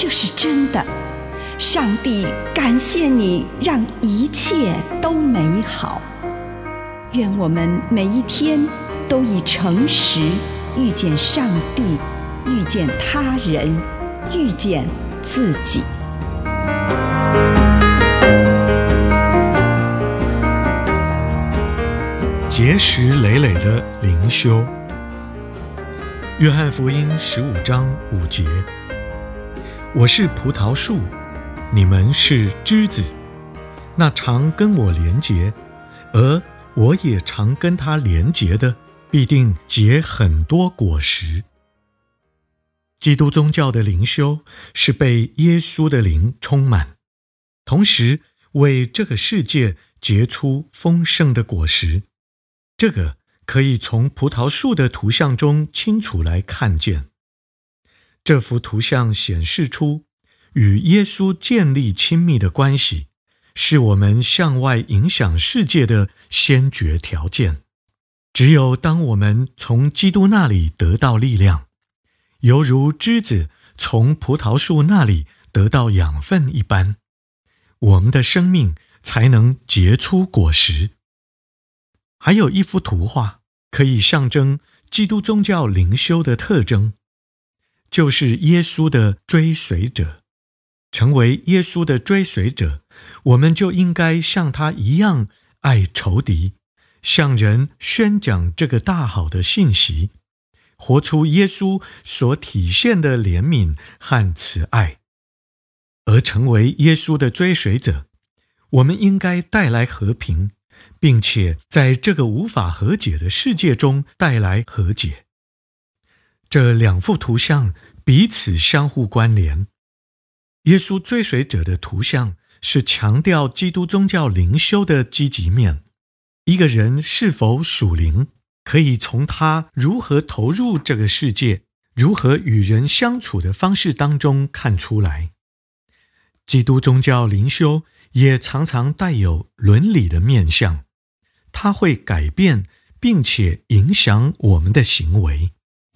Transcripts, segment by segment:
这是真的，上帝感谢你，让一切都美好。愿我们每一天都以诚实遇见上帝，遇见他人，遇见自己。结石累累的灵修，约翰福音十五章五节。我是葡萄树，你们是枝子。那常跟我连结，而我也常跟他连结的，必定结很多果实。基督宗教的灵修是被耶稣的灵充满，同时为这个世界结出丰盛的果实。这个可以从葡萄树的图像中清楚来看见。这幅图像显示出与耶稣建立亲密的关系，是我们向外影响世界的先决条件。只有当我们从基督那里得到力量，犹如枝子从葡萄树那里得到养分一般，我们的生命才能结出果实。还有一幅图画可以象征基督宗教灵修的特征。就是耶稣的追随者，成为耶稣的追随者，我们就应该像他一样爱仇敌，向人宣讲这个大好的信息，活出耶稣所体现的怜悯和慈爱。而成为耶稣的追随者，我们应该带来和平，并且在这个无法和解的世界中带来和解。这两幅图像彼此相互关联。耶稣追随者的图像是强调基督宗教灵修的积极面。一个人是否属灵，可以从他如何投入这个世界、如何与人相处的方式当中看出来。基督宗教灵修也常常带有伦理的面向，它会改变并且影响我们的行为。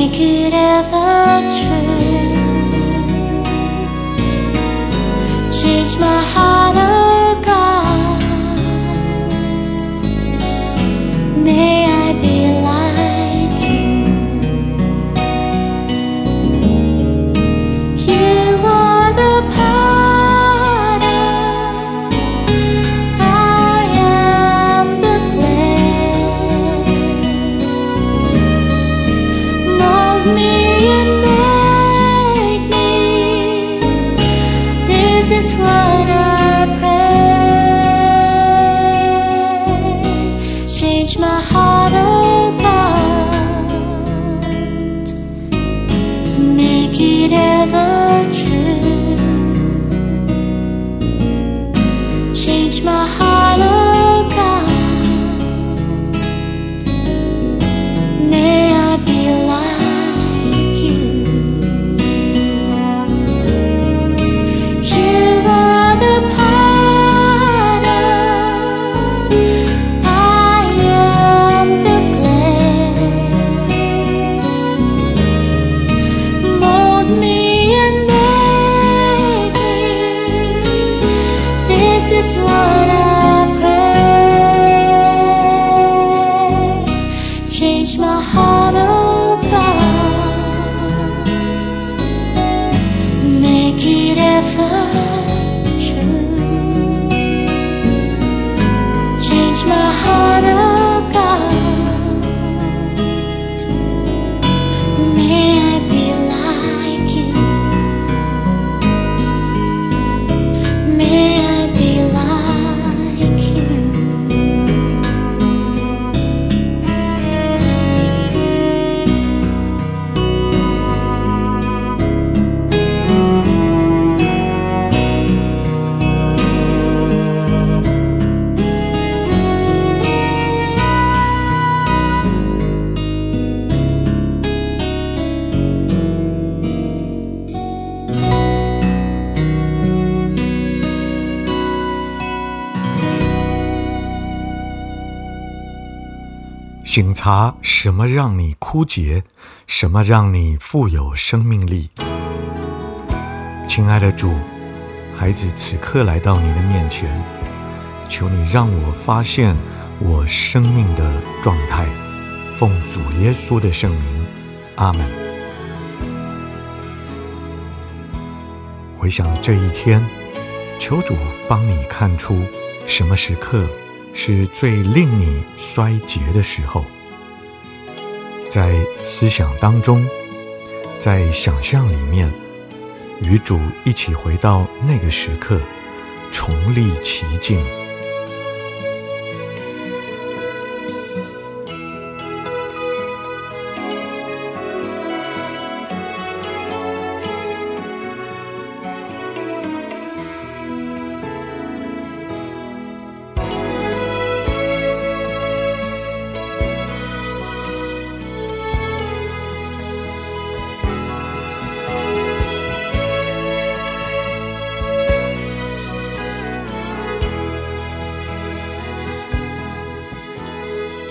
make it ever true. Change my heart. is what I 警察什么让你枯竭，什么让你富有生命力。亲爱的主，孩子此刻来到你的面前，求你让我发现我生命的状态。奉主耶稣的圣名，阿门。回想这一天，求主帮你看出什么时刻是最令你衰竭的时候，在思想当中，在想象里面，与主一起回到那个时刻，重历奇境。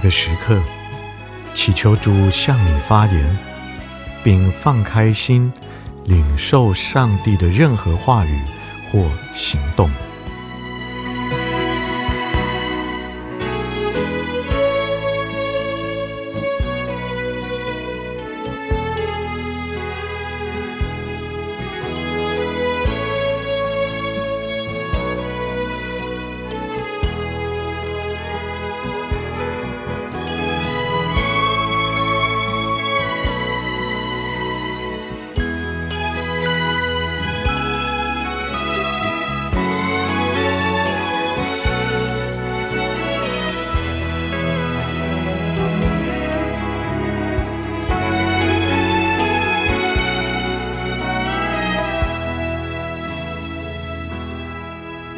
那个时刻，祈求主向你发言，并放开心，领受上帝的任何话语或行动。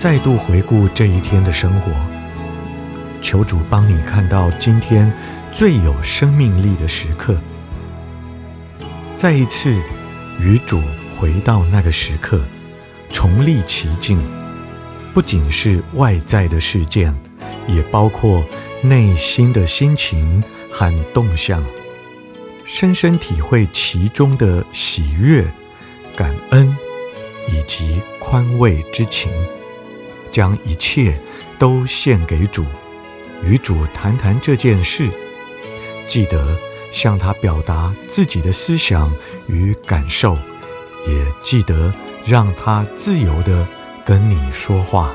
再度回顾这一天的生活，求主帮你看到今天最有生命力的时刻。再一次与主回到那个时刻，重历其境，不仅是外在的事件，也包括内心的心情和动向，深深体会其中的喜悦、感恩以及宽慰之情。将一切都献给主，与主谈谈这件事。记得向他表达自己的思想与感受，也记得让他自由的跟你说话。